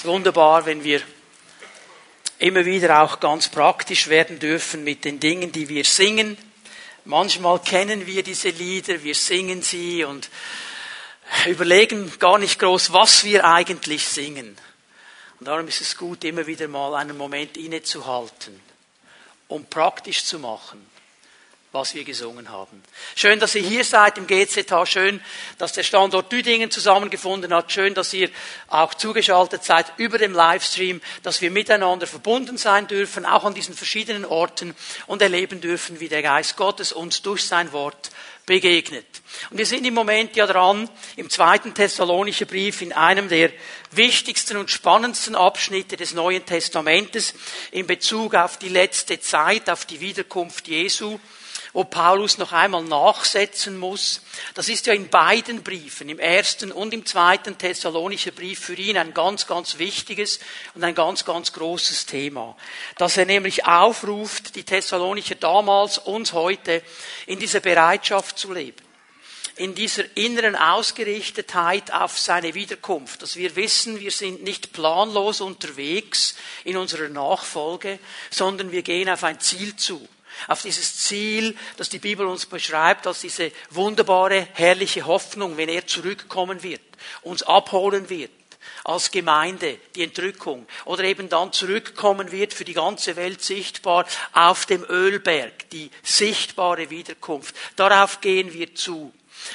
ist wunderbar, wenn wir immer wieder auch ganz praktisch werden dürfen mit den Dingen, die wir singen. Manchmal kennen wir diese Lieder, wir singen sie und überlegen gar nicht groß, was wir eigentlich singen. Und darum ist es gut, immer wieder mal einen Moment innezuhalten, um praktisch zu machen was wir gesungen haben. Schön, dass ihr hier seid im GZH. Schön, dass der Standort Düdingen zusammengefunden hat. Schön, dass ihr auch zugeschaltet seid über dem Livestream, dass wir miteinander verbunden sein dürfen, auch an diesen verschiedenen Orten und erleben dürfen, wie der Geist Gottes uns durch sein Wort begegnet. Und wir sind im Moment ja dran, im zweiten Thessalonischer Brief, in einem der wichtigsten und spannendsten Abschnitte des Neuen Testamentes in Bezug auf die letzte Zeit, auf die Wiederkunft Jesu wo Paulus noch einmal nachsetzen muss. Das ist ja in beiden Briefen, im ersten und im zweiten Thessalonischer Brief für ihn ein ganz, ganz wichtiges und ein ganz, ganz großes Thema. Dass er nämlich aufruft, die Thessalonicher damals, uns heute, in dieser Bereitschaft zu leben in dieser inneren Ausgerichtetheit auf seine Wiederkunft, dass wir wissen, wir sind nicht planlos unterwegs in unserer Nachfolge, sondern wir gehen auf ein Ziel zu auf dieses Ziel, das die Bibel uns beschreibt, als diese wunderbare, herrliche Hoffnung, wenn er zurückkommen wird, uns abholen wird als Gemeinde, die Entrückung, oder eben dann zurückkommen wird für die ganze Welt sichtbar auf dem Ölberg, die sichtbare Wiederkunft. Darauf gehen wir zu.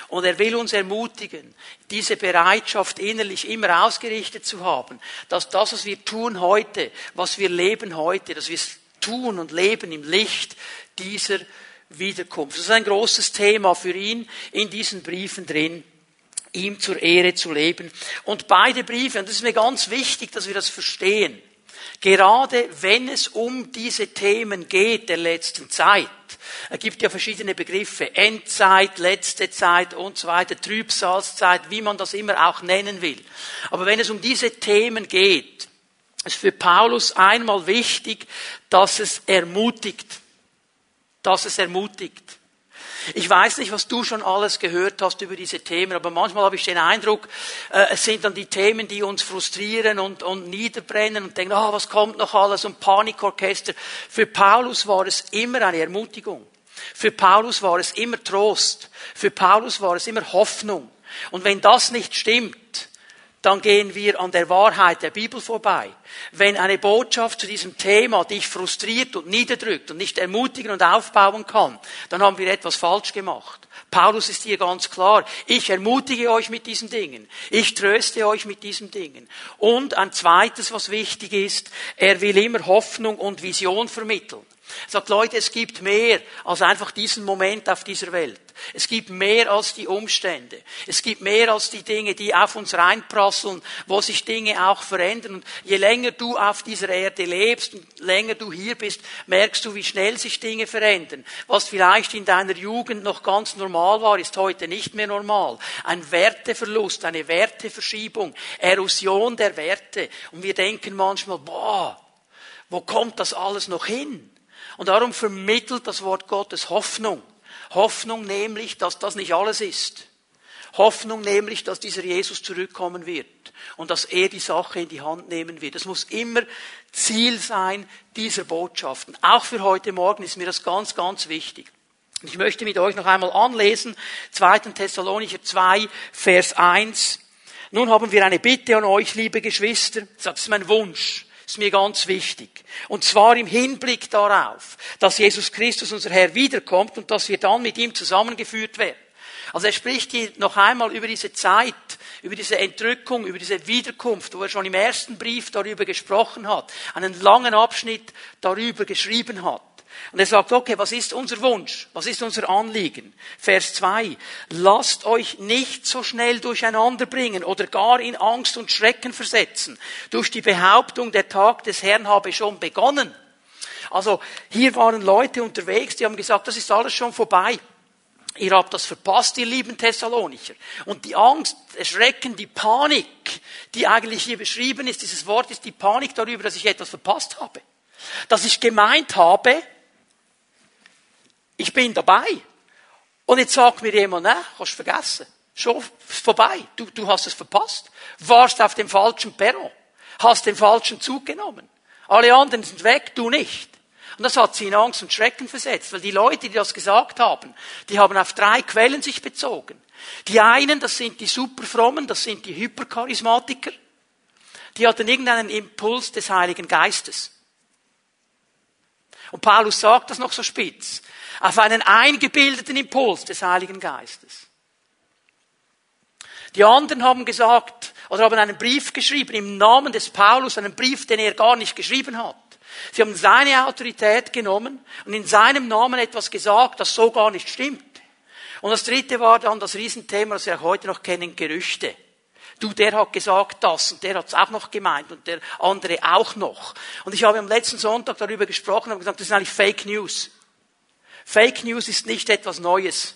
Und er will uns ermutigen, diese Bereitschaft innerlich immer ausgerichtet zu haben, dass das, was wir tun heute, was wir leben heute, dass wir tun und leben im Licht dieser Wiederkunft. Das ist ein großes Thema für ihn in diesen Briefen drin ihm zur Ehre zu leben. Und beide Briefe, und das ist mir ganz wichtig, dass wir das verstehen, gerade wenn es um diese Themen geht der letzten Zeit, es gibt ja verschiedene Begriffe, Endzeit, letzte Zeit und so weiter, Trübsalzeit, wie man das immer auch nennen will. Aber wenn es um diese Themen geht, ist für Paulus einmal wichtig, dass es ermutigt. Dass es ermutigt. Ich weiß nicht, was du schon alles gehört hast über diese Themen, aber manchmal habe ich den Eindruck, äh, es sind dann die Themen, die uns frustrieren und, und niederbrennen und denken, ah, oh, was kommt noch alles und Panikorchester. Für Paulus war es immer eine Ermutigung. Für Paulus war es immer Trost. Für Paulus war es immer Hoffnung. Und wenn das nicht stimmt, dann gehen wir an der Wahrheit der Bibel vorbei. Wenn eine Botschaft zu diesem Thema dich frustriert und niederdrückt und nicht ermutigen und aufbauen kann, dann haben wir etwas falsch gemacht. Paulus ist hier ganz klar. Ich ermutige euch mit diesen Dingen. Ich tröste euch mit diesen Dingen. Und ein zweites, was wichtig ist, er will immer Hoffnung und Vision vermitteln. Er sagt, Leute, es gibt mehr als einfach diesen Moment auf dieser Welt. Es gibt mehr als die Umstände. Es gibt mehr als die Dinge, die auf uns reinprasseln, wo sich Dinge auch verändern. Und je länger du auf dieser Erde lebst und länger du hier bist, merkst du, wie schnell sich Dinge verändern. Was vielleicht in deiner Jugend noch ganz normal war, ist heute nicht mehr normal. Ein Werteverlust, eine Werteverschiebung, Erosion der Werte. Und wir denken manchmal, boah, wo kommt das alles noch hin? Und darum vermittelt das Wort Gottes Hoffnung. Hoffnung nämlich, dass das nicht alles ist. Hoffnung nämlich, dass dieser Jesus zurückkommen wird und dass er die Sache in die Hand nehmen wird. Das muss immer Ziel sein dieser Botschaften. Auch für heute Morgen ist mir das ganz, ganz wichtig. Ich möchte mit euch noch einmal anlesen, 2. Thessalonicher 2, Vers 1. Nun haben wir eine Bitte an euch, liebe Geschwister. Das ist mein Wunsch ist mir ganz wichtig. Und zwar im Hinblick darauf, dass Jesus Christus, unser Herr, wiederkommt und dass wir dann mit ihm zusammengeführt werden. Also er spricht hier noch einmal über diese Zeit, über diese Entrückung, über diese Wiederkunft, wo er schon im ersten Brief darüber gesprochen hat, einen langen Abschnitt darüber geschrieben hat. Und er sagt, okay, was ist unser Wunsch? Was ist unser Anliegen? Vers 2. Lasst euch nicht so schnell durcheinander bringen oder gar in Angst und Schrecken versetzen. Durch die Behauptung, der Tag des Herrn habe schon begonnen. Also, hier waren Leute unterwegs, die haben gesagt, das ist alles schon vorbei. Ihr habt das verpasst, ihr lieben Thessalonicher. Und die Angst, Erschrecken, die Panik, die eigentlich hier beschrieben ist, dieses Wort ist die Panik darüber, dass ich etwas verpasst habe. Dass ich gemeint habe, ich bin dabei. Und jetzt sagt mir jemand, ne, hast vergessen. Schon vorbei. Du, du hast es verpasst. Warst auf dem falschen Perron. hast den falschen Zug genommen. Alle anderen sind weg, du nicht. Und das hat sie in Angst und Schrecken versetzt, weil die Leute, die das gesagt haben, die haben auf drei Quellen sich bezogen. Die einen, das sind die Superfrommen, das sind die Hypercharismatiker. Die hatten irgendeinen Impuls des Heiligen Geistes. Und Paulus sagt das noch so spitz. Auf einen eingebildeten Impuls des Heiligen Geistes. Die anderen haben gesagt, oder haben einen Brief geschrieben im Namen des Paulus, einen Brief, den er gar nicht geschrieben hat. Sie haben seine Autorität genommen und in seinem Namen etwas gesagt, das so gar nicht stimmt. Und das dritte war dann das Riesenthema, das wir auch heute noch kennen, Gerüchte. Du, der hat gesagt das und der hat es auch noch gemeint und der andere auch noch. Und ich habe am letzten Sonntag darüber gesprochen und gesagt, das ist eigentlich Fake News. Fake News ist nicht etwas Neues.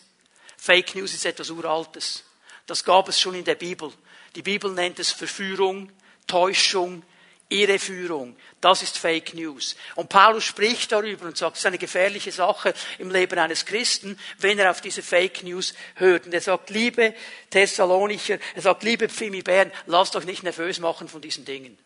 Fake News ist etwas Uraltes. Das gab es schon in der Bibel. Die Bibel nennt es Verführung, Täuschung, Irreführung. Das ist Fake News. Und Paulus spricht darüber und sagt, es ist eine gefährliche Sache im Leben eines Christen, wenn er auf diese Fake News hört. Und er sagt, liebe Thessalonicher, er sagt, liebe Pfimi Bern, lasst euch nicht nervös machen von diesen Dingen.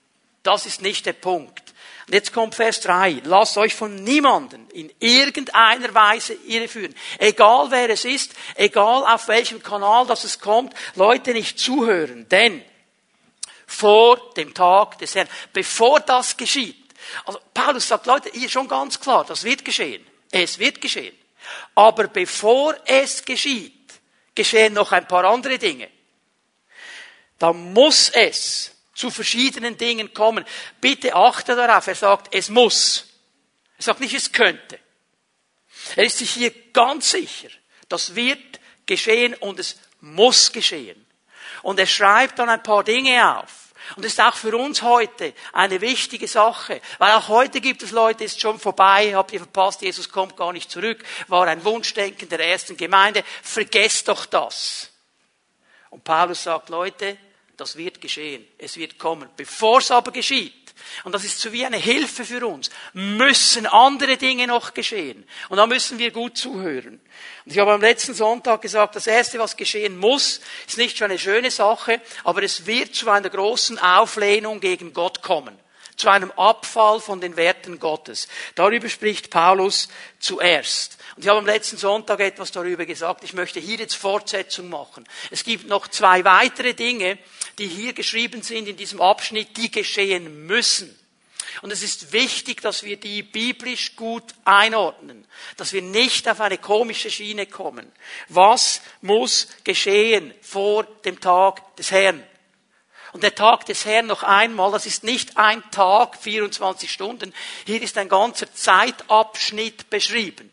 Das ist nicht der Punkt. Und jetzt kommt Vers 3. Lasst euch von niemanden in irgendeiner Weise irreführen. Egal wer es ist, egal auf welchem Kanal das es kommt, Leute nicht zuhören. Denn vor dem Tag des Herrn, bevor das geschieht. Also Paulus sagt, Leute, hier schon ganz klar, das wird geschehen. Es wird geschehen. Aber bevor es geschieht, geschehen noch ein paar andere Dinge. Da muss es zu verschiedenen Dingen kommen. Bitte achte darauf, er sagt, es muss. Er sagt nicht, es könnte. Er ist sich hier ganz sicher, das wird geschehen und es muss geschehen. Und er schreibt dann ein paar Dinge auf. Und das ist auch für uns heute eine wichtige Sache, weil auch heute gibt es Leute, ist schon vorbei, habt ihr verpasst, Jesus kommt gar nicht zurück, war ein Wunschdenken der ersten Gemeinde, vergesst doch das. Und Paulus sagt, Leute, das wird geschehen. Es wird kommen. Bevor es aber geschieht, und das ist so wie eine Hilfe für uns, müssen andere Dinge noch geschehen. Und da müssen wir gut zuhören. Und ich habe am letzten Sonntag gesagt, das Erste, was geschehen muss, ist nicht schon eine schöne Sache, aber es wird zu einer großen Auflehnung gegen Gott kommen. Zu einem Abfall von den Werten Gottes. Darüber spricht Paulus zuerst. Und ich habe am letzten Sonntag etwas darüber gesagt. Ich möchte hier jetzt Fortsetzung machen. Es gibt noch zwei weitere Dinge, die hier geschrieben sind in diesem Abschnitt, die geschehen müssen. Und es ist wichtig, dass wir die biblisch gut einordnen, dass wir nicht auf eine komische Schiene kommen. Was muss geschehen vor dem Tag des Herrn? Und der Tag des Herrn noch einmal, das ist nicht ein Tag, 24 Stunden, hier ist ein ganzer Zeitabschnitt beschrieben.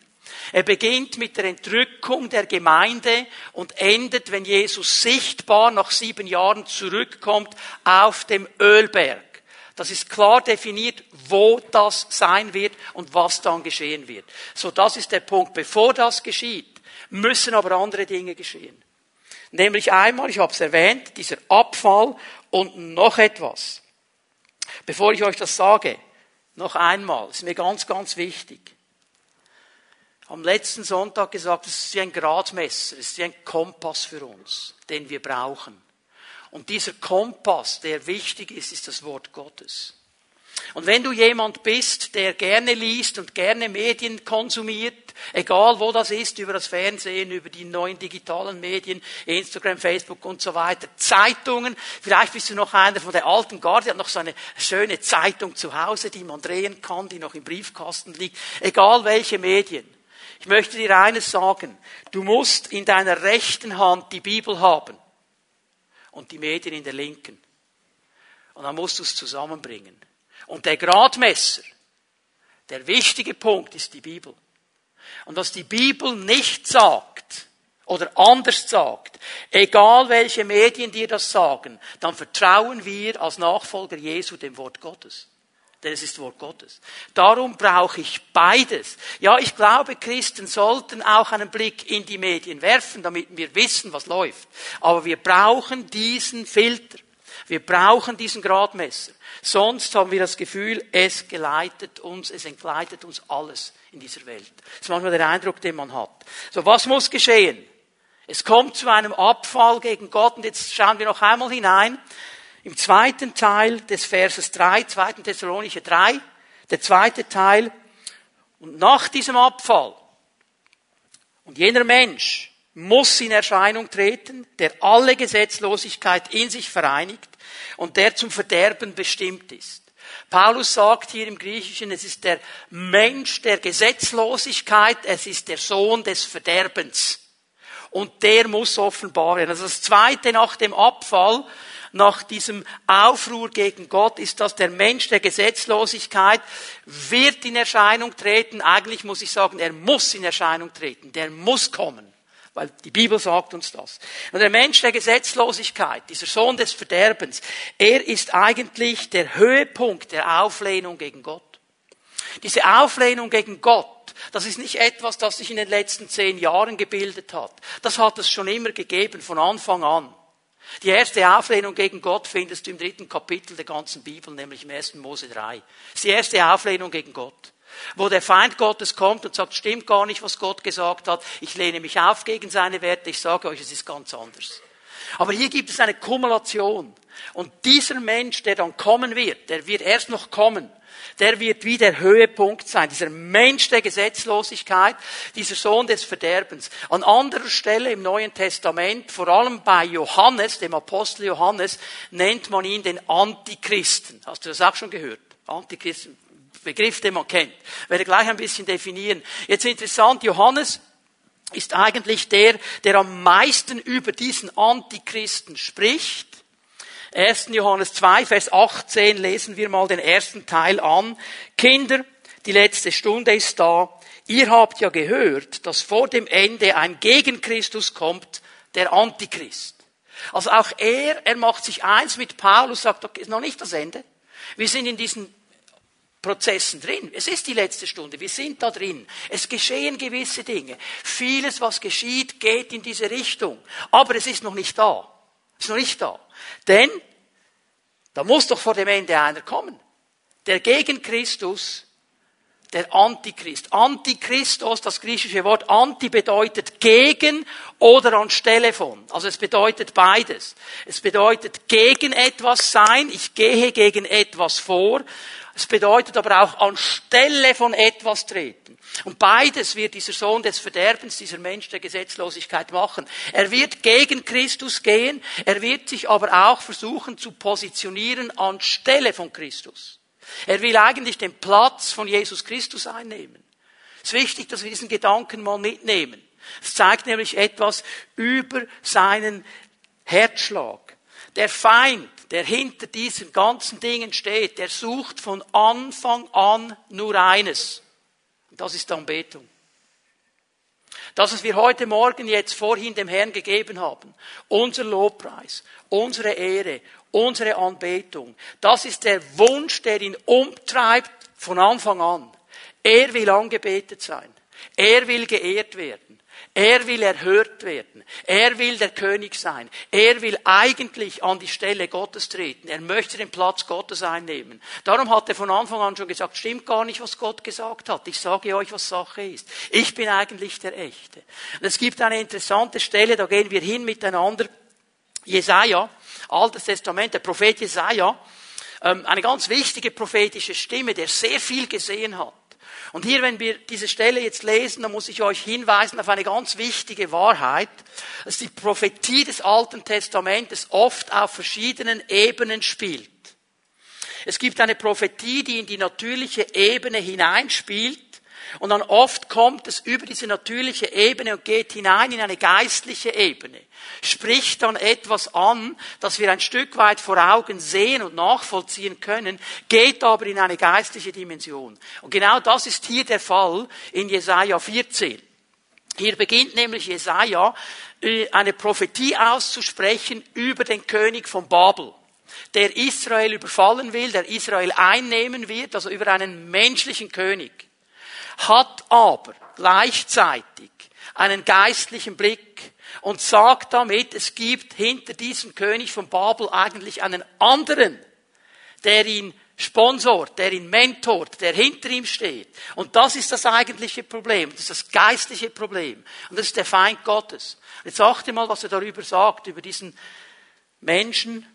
Er beginnt mit der Entrückung der Gemeinde und endet, wenn Jesus sichtbar nach sieben Jahren zurückkommt, auf dem Ölberg. Das ist klar definiert, wo das sein wird und was dann geschehen wird. So, das ist der Punkt. Bevor das geschieht, müssen aber andere Dinge geschehen. Nämlich einmal, ich habe es erwähnt, dieser Abfall und noch etwas. Bevor ich euch das sage, noch einmal, ist mir ganz, ganz wichtig am letzten Sonntag gesagt, es ist wie ein Gradmesser, es ist wie ein Kompass für uns, den wir brauchen. Und dieser Kompass, der wichtig ist, ist das Wort Gottes. Und wenn du jemand bist, der gerne liest und gerne Medien konsumiert, egal wo das ist, über das Fernsehen, über die neuen digitalen Medien, Instagram, Facebook und so weiter, Zeitungen, vielleicht bist du noch einer von der alten Garde, hat noch so eine schöne Zeitung zu Hause, die man drehen kann, die noch im Briefkasten liegt, egal welche Medien. Ich möchte dir eines sagen. Du musst in deiner rechten Hand die Bibel haben und die Medien in der linken. Und dann musst du es zusammenbringen. Und der Gradmesser, der wichtige Punkt ist die Bibel. Und was die Bibel nicht sagt oder anders sagt, egal welche Medien dir das sagen, dann vertrauen wir als Nachfolger Jesu dem Wort Gottes denn es ist Wort Gottes. Darum brauche ich beides. Ja, ich glaube, Christen sollten auch einen Blick in die Medien werfen, damit wir wissen, was läuft. Aber wir brauchen diesen Filter. Wir brauchen diesen Gradmesser. Sonst haben wir das Gefühl, es geleitet uns, es entgleitet uns alles in dieser Welt. Das ist manchmal der Eindruck, den man hat. So, was muss geschehen? Es kommt zu einem Abfall gegen Gott und jetzt schauen wir noch einmal hinein im zweiten Teil des Verses 3, 2. Thessalonicher 3, der zweite Teil, und nach diesem Abfall, und jener Mensch muss in Erscheinung treten, der alle Gesetzlosigkeit in sich vereinigt und der zum Verderben bestimmt ist. Paulus sagt hier im Griechischen, es ist der Mensch der Gesetzlosigkeit, es ist der Sohn des Verderbens. Und der muss offenbar werden. Also das zweite nach dem Abfall, nach diesem Aufruhr gegen Gott ist, dass der Mensch der Gesetzlosigkeit wird in Erscheinung treten. Eigentlich muss ich sagen, er muss in Erscheinung treten. Der muss kommen. Weil die Bibel sagt uns das. Und der Mensch der Gesetzlosigkeit, dieser Sohn des Verderbens, er ist eigentlich der Höhepunkt der Auflehnung gegen Gott. Diese Auflehnung gegen Gott, das ist nicht etwas, das sich in den letzten zehn Jahren gebildet hat. Das hat es schon immer gegeben, von Anfang an. Die erste Auflehnung gegen Gott findest du im dritten Kapitel der ganzen Bibel, nämlich im 1. Mose 3. Das ist die erste Auflehnung gegen Gott. Wo der Feind Gottes kommt und sagt, stimmt gar nicht, was Gott gesagt hat, ich lehne mich auf gegen seine Werte, ich sage euch, es ist ganz anders. Aber hier gibt es eine Kumulation. Und dieser Mensch, der dann kommen wird, der wird erst noch kommen, der wird wie der Höhepunkt sein. Dieser Mensch der Gesetzlosigkeit, dieser Sohn des Verderbens. An anderer Stelle im Neuen Testament, vor allem bei Johannes, dem Apostel Johannes, nennt man ihn den Antichristen. Hast du das auch schon gehört? Antichristen. Begriff, den man kennt. Werde gleich ein bisschen definieren. Jetzt interessant, Johannes ist eigentlich der, der am meisten über diesen Antichristen spricht. 1. Johannes 2, Vers 18 lesen wir mal den ersten Teil an. Kinder, die letzte Stunde ist da. Ihr habt ja gehört, dass vor dem Ende ein gegen Christus kommt, der Antichrist. Also auch er, er macht sich eins mit Paulus, sagt, okay, ist noch nicht das Ende. Wir sind in diesen Prozessen drin. Es ist die letzte Stunde. Wir sind da drin. Es geschehen gewisse Dinge. Vieles, was geschieht, geht in diese Richtung. Aber es ist noch nicht da. Es ist noch nicht da. Denn da muss doch vor dem Ende einer kommen. Der gegen Christus, der Antichrist. Antichristos, das griechische Wort anti bedeutet gegen oder anstelle von. Also es bedeutet beides. Es bedeutet gegen etwas sein. Ich gehe gegen etwas vor. Es bedeutet aber auch anstelle von etwas treten. Und beides wird dieser Sohn des Verderbens, dieser Mensch der Gesetzlosigkeit machen. Er wird gegen Christus gehen, er wird sich aber auch versuchen zu positionieren anstelle von Christus. Er will eigentlich den Platz von Jesus Christus einnehmen. Es ist wichtig, dass wir diesen Gedanken mal mitnehmen. Es zeigt nämlich etwas über seinen Herzschlag. Der Feind, der hinter diesen ganzen Dingen steht, der sucht von Anfang an nur eines. Und das ist Anbetung. Das, was wir heute Morgen jetzt vorhin dem Herrn gegeben haben, unser Lobpreis, unsere Ehre, unsere Anbetung, das ist der Wunsch, der ihn umtreibt von Anfang an. Er will angebetet sein. Er will geehrt werden. Er will erhört werden. Er will der König sein. Er will eigentlich an die Stelle Gottes treten. Er möchte den Platz Gottes einnehmen. Darum hat er von Anfang an schon gesagt, stimmt gar nicht, was Gott gesagt hat. Ich sage euch, was Sache ist. Ich bin eigentlich der Echte. Und es gibt eine interessante Stelle, da gehen wir hin miteinander. Jesaja, Altes Testament, der Prophet Jesaja, ähm, eine ganz wichtige prophetische Stimme, der sehr viel gesehen hat. Und hier, wenn wir diese Stelle jetzt lesen, dann muss ich euch hinweisen auf eine ganz wichtige Wahrheit, dass die Prophetie des Alten Testamentes oft auf verschiedenen Ebenen spielt. Es gibt eine Prophetie, die in die natürliche Ebene hineinspielt, und dann oft kommt es über diese natürliche Ebene und geht hinein in eine geistliche Ebene. Spricht dann etwas an, das wir ein Stück weit vor Augen sehen und nachvollziehen können, geht aber in eine geistliche Dimension. Und genau das ist hier der Fall in Jesaja 14. Hier beginnt nämlich Jesaja äh, eine Prophetie auszusprechen über den König von Babel der Israel überfallen will, der Israel einnehmen wird, also über einen menschlichen König hat aber gleichzeitig einen geistlichen Blick und sagt damit, es gibt hinter diesem König von Babel eigentlich einen anderen, der ihn sponsort, der ihn mentort, der hinter ihm steht. Und das ist das eigentliche Problem. Das ist das geistliche Problem. Und das ist der Feind Gottes. Jetzt achte mal, was er darüber sagt, über diesen Menschen,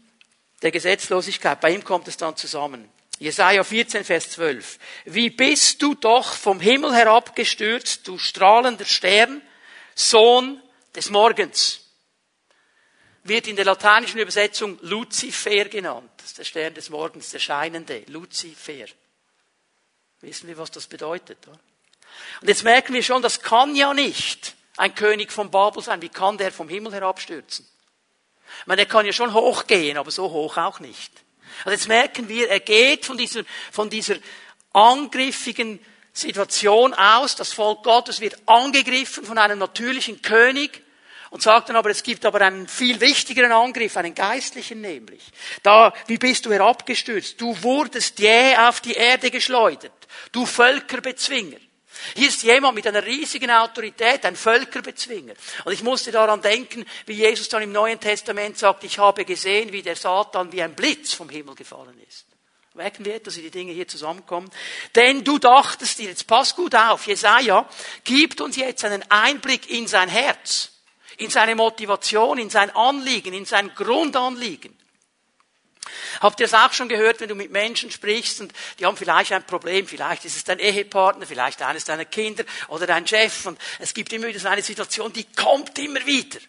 der Gesetzlosigkeit. Bei ihm kommt es dann zusammen. Jesaja 14, Vers 12. Wie bist du doch vom Himmel herabgestürzt, du strahlender Stern, Sohn des Morgens. Wird in der lateinischen Übersetzung Luzifer genannt. Das ist der Stern des Morgens, der Scheinende. Luzifer. Wissen wir, was das bedeutet? Oder? Und jetzt merken wir schon, das kann ja nicht ein König von Babel sein. Wie kann der vom Himmel herabstürzen? Ich meine, er kann ja schon hochgehen, aber so hoch auch nicht. Also jetzt merken wir, er geht von dieser, von dieser angriffigen Situation aus, das Volk Gottes wird angegriffen von einem natürlichen König und sagt dann aber, es gibt aber einen viel wichtigeren Angriff, einen geistlichen nämlich. Da, wie bist du herabgestürzt? Du wurdest jäh auf die Erde geschleudert. Du Völkerbezwinger. Hier ist jemand mit einer riesigen Autorität, ein Völkerbezwinger. Und ich musste daran denken, wie Jesus dann im Neuen Testament sagt, ich habe gesehen, wie der Satan wie ein Blitz vom Himmel gefallen ist. Merken wir, dass die Dinge hier zusammenkommen? Denn du dachtest dir, jetzt pass gut auf, Jesaja gibt uns jetzt einen Einblick in sein Herz, in seine Motivation, in sein Anliegen, in sein Grundanliegen. Habt ihr es auch schon gehört, wenn du mit Menschen sprichst und die haben vielleicht ein Problem, vielleicht ist es dein Ehepartner, vielleicht eines deiner Kinder oder dein Chef und es gibt immer wieder so eine Situation, die kommt immer wieder.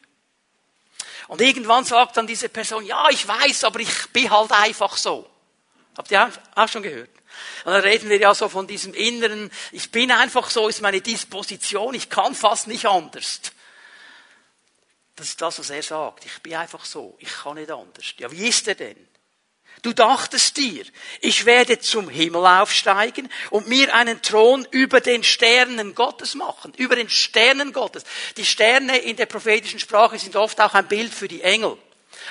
Und irgendwann sagt dann diese Person, ja, ich weiß, aber ich bin halt einfach so. Habt ihr auch schon gehört? Und dann reden wir ja so von diesem inneren, ich bin einfach so, ist meine Disposition, ich kann fast nicht anders. Das ist das, was er sagt. Ich bin einfach so, ich kann nicht anders. Ja, wie ist er denn? Du dachtest dir, ich werde zum Himmel aufsteigen und mir einen Thron über den Sternen Gottes machen, über den Sternen Gottes. Die Sterne in der prophetischen Sprache sind oft auch ein Bild für die Engel.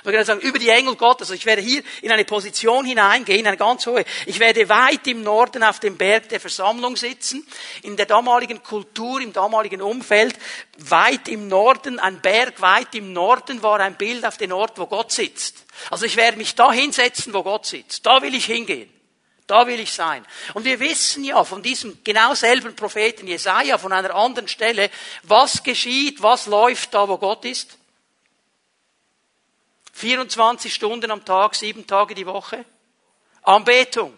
Man kann sagen, über die Engel Gottes. Also ich werde hier in eine Position hineingehen, eine ganz hohe. Ich werde weit im Norden auf dem Berg der Versammlung sitzen. In der damaligen Kultur, im damaligen Umfeld, weit im Norden, ein Berg weit im Norden war ein Bild auf den Ort, wo Gott sitzt. Also ich werde mich da hinsetzen, wo Gott sitzt. Da will ich hingehen. Da will ich sein. Und wir wissen ja von diesem genau selben Propheten Jesaja von einer anderen Stelle, was geschieht, was läuft da, wo Gott ist. 24 Stunden am Tag, sieben Tage die Woche. Anbetung.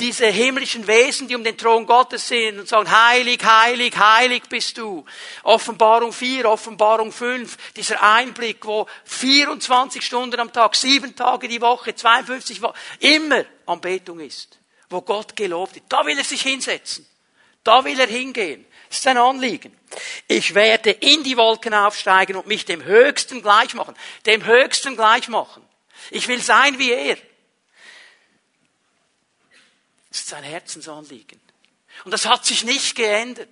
Diese himmlischen Wesen, die um den Thron Gottes sind und sagen, heilig, heilig, heilig bist du. Offenbarung 4, Offenbarung 5, dieser Einblick, wo 24 Stunden am Tag, sieben Tage die Woche, 52 Wochen, immer Anbetung ist. Wo Gott gelobt wird. Da will er sich hinsetzen. Da will er hingehen. Das ist ein Anliegen. Ich werde in die Wolken aufsteigen und mich dem Höchsten gleich machen. Dem Höchsten gleich machen. Ich will sein wie er. Das ist sein Herzensanliegen. Und das hat sich nicht geändert.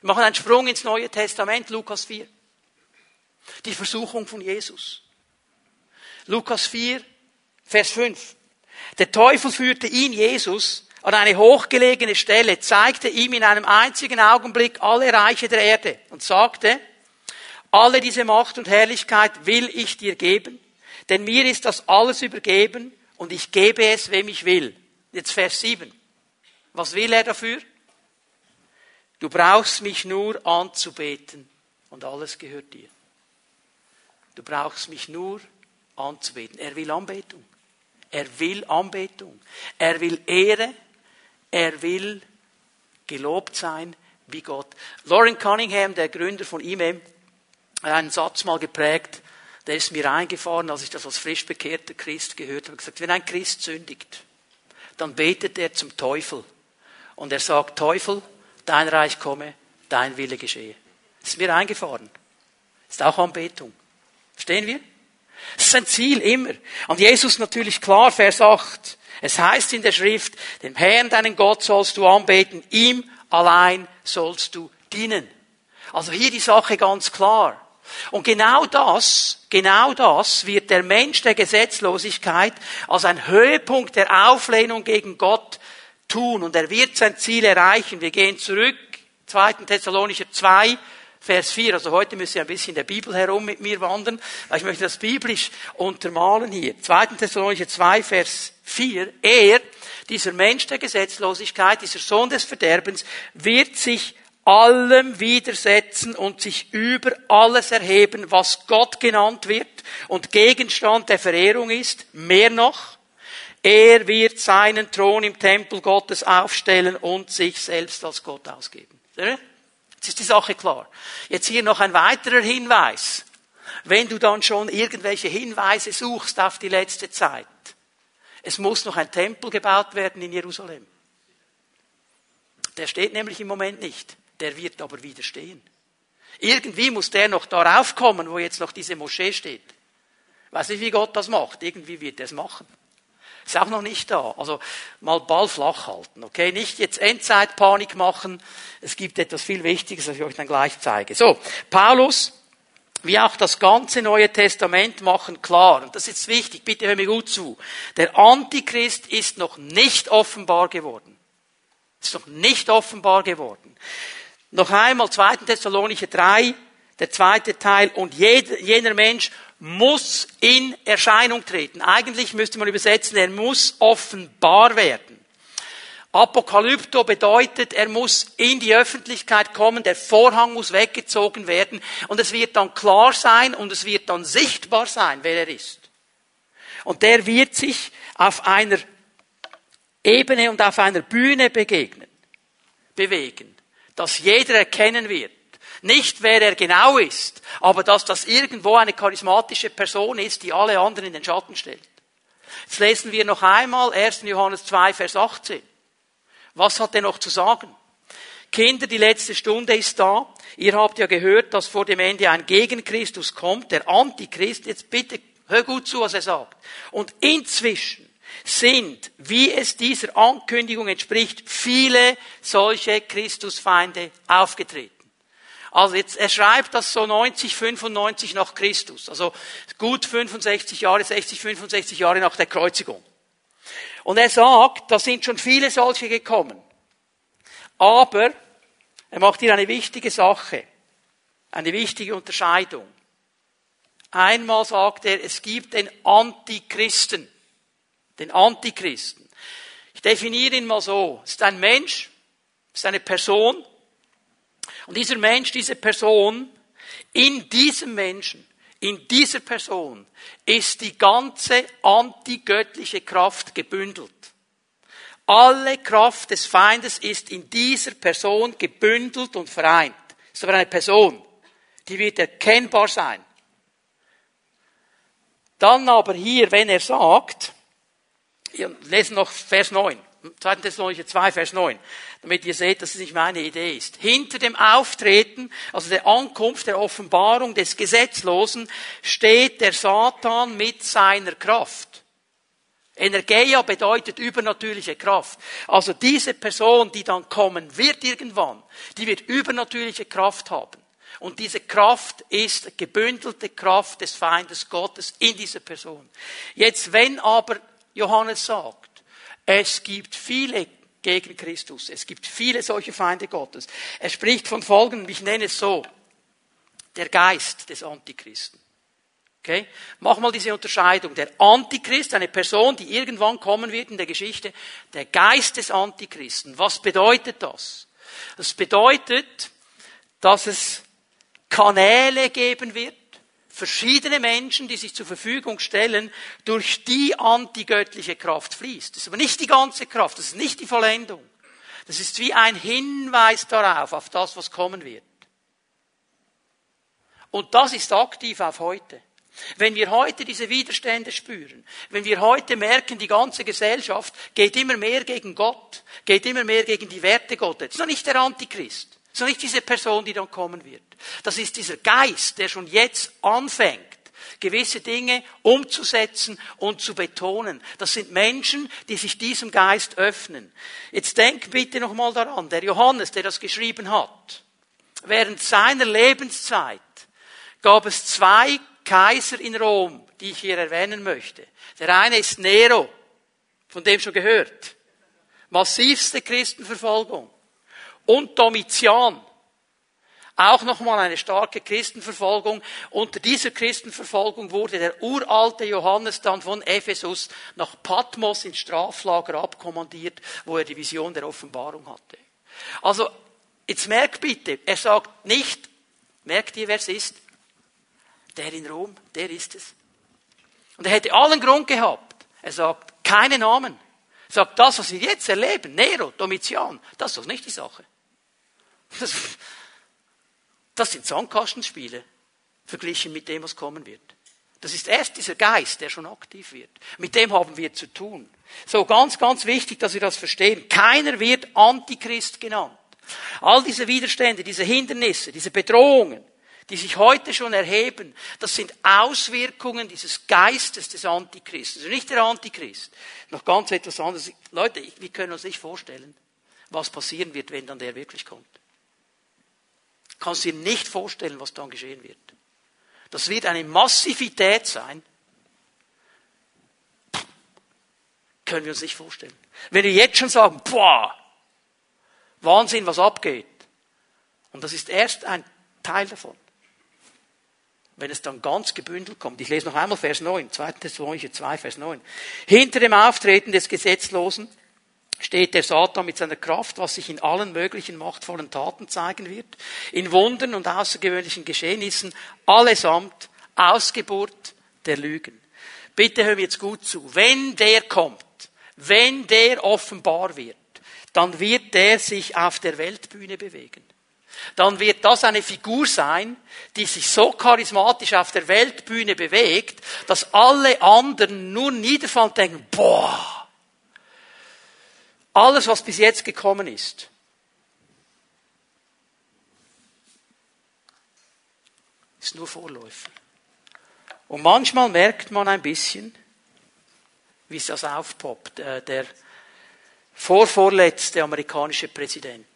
Wir machen einen Sprung ins Neue Testament, Lukas 4. Die Versuchung von Jesus. Lukas 4, Vers 5. Der Teufel führte ihn, Jesus, an eine hochgelegene Stelle, zeigte ihm in einem einzigen Augenblick alle Reiche der Erde und sagte, alle diese Macht und Herrlichkeit will ich dir geben, denn mir ist das alles übergeben und ich gebe es, wem ich will. Jetzt Vers 7. Was will er dafür? Du brauchst mich nur anzubeten und alles gehört dir. Du brauchst mich nur anzubeten. Er will Anbetung. Er will Anbetung. Er will Ehre. Er will gelobt sein wie Gott. Lauren Cunningham, der Gründer von IMEM, hat einen Satz mal geprägt, der ist mir eingefahren, als ich das als frisch bekehrter Christ gehört habe. gesagt, wenn ein Christ sündigt, dann betet er zum Teufel. Und er sagt, Teufel, dein Reich komme, dein Wille geschehe. Das ist mir eingefahren. Das ist auch Anbetung. Verstehen wir? Das ist sein Ziel immer. Und Jesus natürlich klar, Vers 8. Es heißt in der Schrift, dem Herrn, deinen Gott sollst du anbeten, ihm allein sollst du dienen. Also hier die Sache ganz klar. Und genau das, genau das wird der Mensch der Gesetzlosigkeit als ein Höhepunkt der Auflehnung gegen Gott tun. Und er wird sein Ziel erreichen. Wir gehen zurück, 2. Thessalonicher 2, Vers 4. Also heute müssen Sie ein bisschen in der Bibel herum mit mir wandern, weil ich möchte das biblisch untermalen hier. 2. Thessalonicher 2, Vers 4. Er, dieser Mensch der Gesetzlosigkeit, dieser Sohn des Verderbens, wird sich allem widersetzen und sich über alles erheben, was Gott genannt wird und Gegenstand der Verehrung ist. Mehr noch, er wird seinen Thron im Tempel Gottes aufstellen und sich selbst als Gott ausgeben. Jetzt ist die Sache klar. Jetzt hier noch ein weiterer Hinweis. Wenn du dann schon irgendwelche Hinweise suchst auf die letzte Zeit. Es muss noch ein Tempel gebaut werden in Jerusalem. Der steht nämlich im Moment nicht. Der wird aber wieder stehen. Irgendwie muss der noch darauf kommen, wo jetzt noch diese Moschee steht. Weiß nicht, wie Gott das macht. Irgendwie wird er es machen. Ist auch noch nicht da. Also mal Ball flach halten, okay? Nicht jetzt Endzeitpanik machen. Es gibt etwas viel Wichtiges, das ich euch dann gleich zeige. So, Paulus, wie auch das ganze Neue Testament machen klar, und das ist wichtig, bitte hör mir gut zu, der Antichrist ist noch nicht offenbar geworden. Ist noch nicht offenbar geworden. Noch einmal 2. Thessalonicher 3, der zweite Teil, und jeder, jener Mensch muss in Erscheinung treten. Eigentlich müsste man übersetzen, er muss offenbar werden. Apokalypto bedeutet, er muss in die Öffentlichkeit kommen, der Vorhang muss weggezogen werden und es wird dann klar sein und es wird dann sichtbar sein, wer er ist. Und der wird sich auf einer Ebene und auf einer Bühne begegnen, bewegen, dass jeder erkennen wird, nicht wer er genau ist, aber dass das irgendwo eine charismatische Person ist, die alle anderen in den Schatten stellt. Jetzt lesen wir noch einmal 1. Johannes 2, Vers 18. Was hat er noch zu sagen? Kinder, die letzte Stunde ist da. Ihr habt ja gehört, dass vor dem Ende ein Gegenchristus kommt, der Antichrist. Jetzt bitte hör gut zu, was er sagt. Und inzwischen sind, wie es dieser Ankündigung entspricht, viele solche Christusfeinde aufgetreten. Also jetzt, er schreibt das so 90, 95 nach Christus. Also gut 65 Jahre, 60, 65 Jahre nach der Kreuzigung. Und er sagt, da sind schon viele solche gekommen. Aber er macht hier eine wichtige Sache, eine wichtige Unterscheidung. Einmal sagt er, es gibt den Antichristen, den Antichristen. Ich definiere ihn mal so. Es ist ein Mensch, es ist eine Person, und dieser Mensch, diese Person, in diesem Menschen, in dieser Person ist die ganze antigöttliche Kraft gebündelt. Alle Kraft des Feindes ist in dieser Person gebündelt und vereint. Das ist aber eine Person, die wird erkennbar sein. Dann aber hier, wenn er sagt, wir lesen noch Vers 9, 2. Thessalonicher 2, Vers 9, damit ihr seht, dass es nicht meine Idee ist. Hinter dem Auftreten, also der Ankunft der Offenbarung des Gesetzlosen, steht der Satan mit seiner Kraft. Energeia bedeutet übernatürliche Kraft. Also diese Person, die dann kommen wird irgendwann, die wird übernatürliche Kraft haben. Und diese Kraft ist gebündelte Kraft des Feindes Gottes in dieser Person. Jetzt, wenn aber Johannes sagt, es gibt viele gegen Christus. Es gibt viele solche Feinde Gottes. Er spricht von folgendem, ich nenne es so, der Geist des Antichristen. Okay? Mach mal diese Unterscheidung. Der Antichrist, eine Person, die irgendwann kommen wird in der Geschichte, der Geist des Antichristen. Was bedeutet das? Das bedeutet, dass es Kanäle geben wird, verschiedene Menschen, die sich zur Verfügung stellen, durch die antigöttliche Kraft fließt. Das ist aber nicht die ganze Kraft, das ist nicht die Vollendung. Das ist wie ein Hinweis darauf, auf das, was kommen wird. Und das ist aktiv auf heute. Wenn wir heute diese Widerstände spüren, wenn wir heute merken, die ganze Gesellschaft geht immer mehr gegen Gott, geht immer mehr gegen die Werte Gottes, das ist noch nicht der Antichrist. Das ist nicht diese Person, die dann kommen wird. Das ist dieser Geist, der schon jetzt anfängt, gewisse Dinge umzusetzen und zu betonen. Das sind Menschen, die sich diesem Geist öffnen. Jetzt denk bitte nochmal daran, der Johannes, der das geschrieben hat, während seiner Lebenszeit gab es zwei Kaiser in Rom, die ich hier erwähnen möchte. Der eine ist Nero, von dem schon gehört. Massivste Christenverfolgung und Domitian. Auch nochmal eine starke Christenverfolgung. Unter dieser Christenverfolgung wurde der uralte Johannes dann von Ephesus nach Patmos ins Straflager abkommandiert, wo er die Vision der Offenbarung hatte. Also jetzt merkt bitte, er sagt nicht, merkt ihr, wer es ist? Der in Rom, der ist es. Und er hätte allen Grund gehabt. Er sagt, keine Namen. Er sagt, das, was wir jetzt erleben, Nero, Domitian, das ist doch nicht die Sache. Das, sind Sandkastenspiele, verglichen mit dem, was kommen wird. Das ist erst dieser Geist, der schon aktiv wird. Mit dem haben wir zu tun. So, ganz, ganz wichtig, dass wir das verstehen. Keiner wird Antichrist genannt. All diese Widerstände, diese Hindernisse, diese Bedrohungen, die sich heute schon erheben, das sind Auswirkungen dieses Geistes des Antichristen. Also nicht der Antichrist. Noch ganz etwas anderes. Leute, wir können uns nicht vorstellen, was passieren wird, wenn dann der wirklich kommt. Kannst dir nicht vorstellen, was dann geschehen wird. Das wird eine Massivität sein. Können wir uns nicht vorstellen. Wenn wir jetzt schon sagen, boah, Wahnsinn, was abgeht. Und das ist erst ein Teil davon. Wenn es dann ganz gebündelt kommt. Ich lese noch einmal Vers 9, 2. Thessalonicher 2, Vers 9. Hinter dem Auftreten des Gesetzlosen steht der Satan mit seiner Kraft, was sich in allen möglichen machtvollen Taten zeigen wird, in Wundern und außergewöhnlichen Geschehnissen, allesamt Ausgeburt der Lügen. Bitte hör mir jetzt gut zu. Wenn der kommt, wenn der offenbar wird, dann wird der sich auf der Weltbühne bewegen. Dann wird das eine Figur sein, die sich so charismatisch auf der Weltbühne bewegt, dass alle anderen nur niederfallen und denken, boah, alles, was bis jetzt gekommen ist, ist nur Vorläufer. Und manchmal merkt man ein bisschen, wie es das aufpoppt. Äh, der vorvorletzte amerikanische Präsident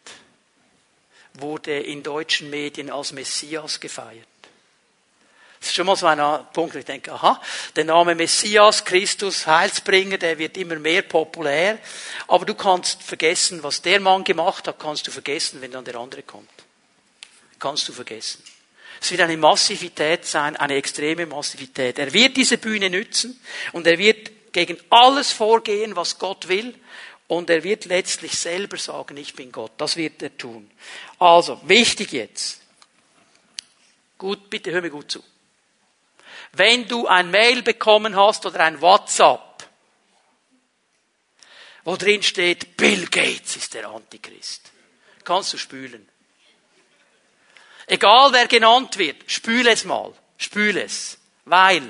wurde in deutschen Medien als Messias gefeiert. Das ist schon mal so ein Punkt, wo ich denke, aha, der Name Messias, Christus, Heilsbringer, der wird immer mehr populär. Aber du kannst vergessen, was der Mann gemacht hat, kannst du vergessen, wenn dann der andere kommt. Kannst du vergessen. Es wird eine Massivität sein, eine extreme Massivität. Er wird diese Bühne nützen und er wird gegen alles vorgehen, was Gott will. Und er wird letztlich selber sagen, ich bin Gott. Das wird er tun. Also, wichtig jetzt. Gut, bitte hör mir gut zu. Wenn du ein Mail bekommen hast oder ein WhatsApp, wo drin steht, Bill Gates ist der Antichrist, kannst du spülen. Egal wer genannt wird, spüle es mal, spüle es, weil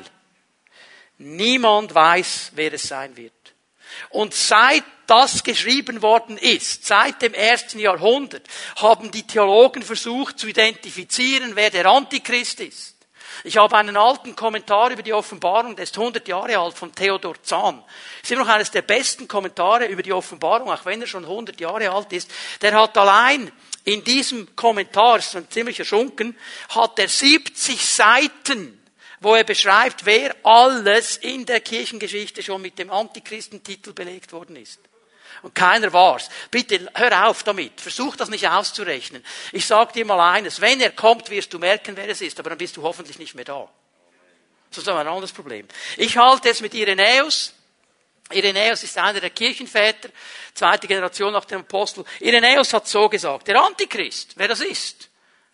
niemand weiß, wer es sein wird. Und seit das geschrieben worden ist, seit dem ersten Jahrhundert, haben die Theologen versucht zu identifizieren, wer der Antichrist ist. Ich habe einen alten Kommentar über die Offenbarung, der ist 100 Jahre alt, von Theodor Zahn. Ist immer noch eines der besten Kommentare über die Offenbarung, auch wenn er schon 100 Jahre alt ist. Der hat allein in diesem Kommentar, ist ein ziemlicher Schunken, hat er 70 Seiten wo er beschreibt, wer alles in der Kirchengeschichte schon mit dem Antichristentitel belegt worden ist. Und keiner war's. Bitte hör auf damit. Versuch das nicht auszurechnen. Ich sag dir mal eines. Wenn er kommt, wirst du merken, wer es ist, aber dann bist du hoffentlich nicht mehr da. Das ist aber ein anderes Problem. Ich halte es mit Irenäus. Irenäus ist einer der Kirchenväter, zweite Generation nach dem Apostel. Irenäus hat so gesagt, der Antichrist, wer das ist,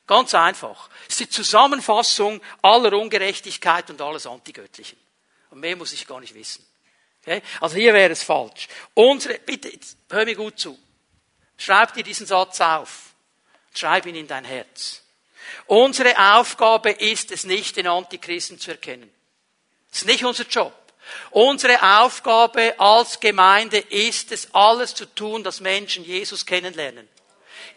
ganz einfach, ist die Zusammenfassung aller Ungerechtigkeit und alles Antigöttlichen. Und mehr muss ich gar nicht wissen. Okay? Also hier wäre es falsch. Unsere, bitte, hör mir gut zu. Schreib dir diesen Satz auf. Schreib ihn in dein Herz. Unsere Aufgabe ist es nicht, den Antichristen zu erkennen. Das ist nicht unser Job. Unsere Aufgabe als Gemeinde ist es, alles zu tun, dass Menschen Jesus kennenlernen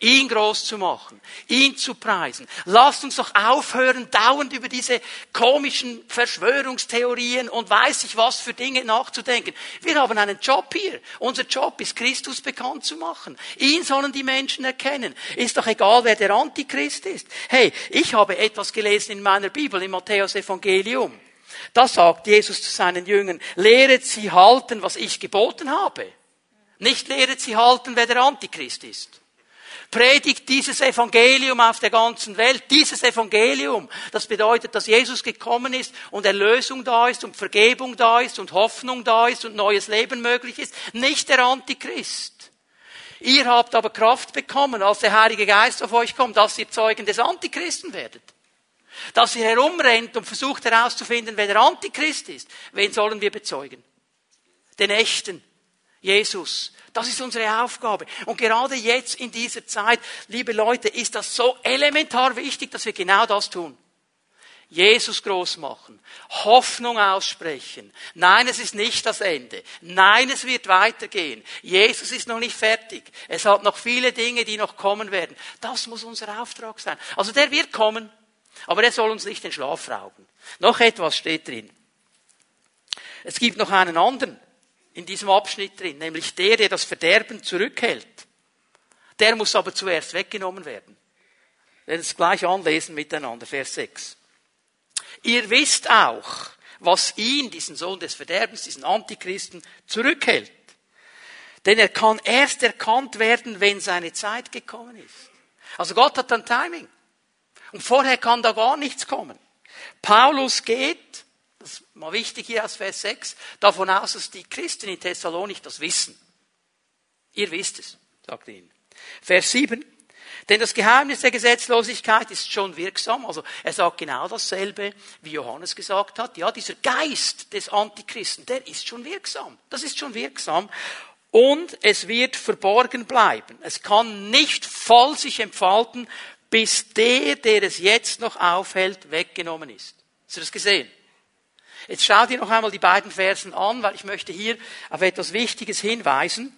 ihn groß zu machen, ihn zu preisen. Lasst uns doch aufhören, dauernd über diese komischen Verschwörungstheorien und weiß ich was für Dinge nachzudenken. Wir haben einen Job hier. Unser Job ist, Christus bekannt zu machen. Ihn sollen die Menschen erkennen. Ist doch egal, wer der Antichrist ist. Hey, ich habe etwas gelesen in meiner Bibel, im Matthäus Evangelium. Da sagt Jesus zu seinen Jüngern, lehret sie halten, was ich geboten habe. Nicht lehret sie halten, wer der Antichrist ist. Predigt dieses Evangelium auf der ganzen Welt. Dieses Evangelium, das bedeutet, dass Jesus gekommen ist und Erlösung da ist und Vergebung da ist und Hoffnung da ist und neues Leben möglich ist. Nicht der Antichrist. Ihr habt aber Kraft bekommen, als der Heilige Geist auf euch kommt, dass ihr Zeugen des Antichristen werdet. Dass ihr herumrennt und versucht herauszufinden, wer der Antichrist ist. Wen sollen wir bezeugen? Den echten. Jesus. Das ist unsere Aufgabe. Und gerade jetzt in dieser Zeit, liebe Leute, ist das so elementar wichtig, dass wir genau das tun. Jesus groß machen, Hoffnung aussprechen. Nein, es ist nicht das Ende. Nein, es wird weitergehen. Jesus ist noch nicht fertig. Es hat noch viele Dinge, die noch kommen werden. Das muss unser Auftrag sein. Also der wird kommen, aber er soll uns nicht den Schlaf rauben. Noch etwas steht drin. Es gibt noch einen anderen in diesem Abschnitt drin, nämlich der, der das Verderben zurückhält. Der muss aber zuerst weggenommen werden. Wir werden es gleich anlesen miteinander, Vers 6. Ihr wisst auch, was ihn, diesen Sohn des Verderbens, diesen Antichristen, zurückhält. Denn er kann erst erkannt werden, wenn seine Zeit gekommen ist. Also Gott hat ein Timing. Und vorher kann da gar nichts kommen. Paulus geht das ist mal wichtig hier aus Vers 6, davon aus, dass die Christen in Thessalonik das wissen. Ihr wisst es, sagt er ihnen. Vers 7, denn das Geheimnis der Gesetzlosigkeit ist schon wirksam. Also er sagt genau dasselbe, wie Johannes gesagt hat. Ja, dieser Geist des Antichristen, der ist schon wirksam. Das ist schon wirksam. Und es wird verborgen bleiben. Es kann nicht voll sich entfalten, bis der, der es jetzt noch aufhält, weggenommen ist. Hast du das gesehen? Jetzt schau dir noch einmal die beiden Versen an, weil ich möchte hier auf etwas Wichtiges hinweisen.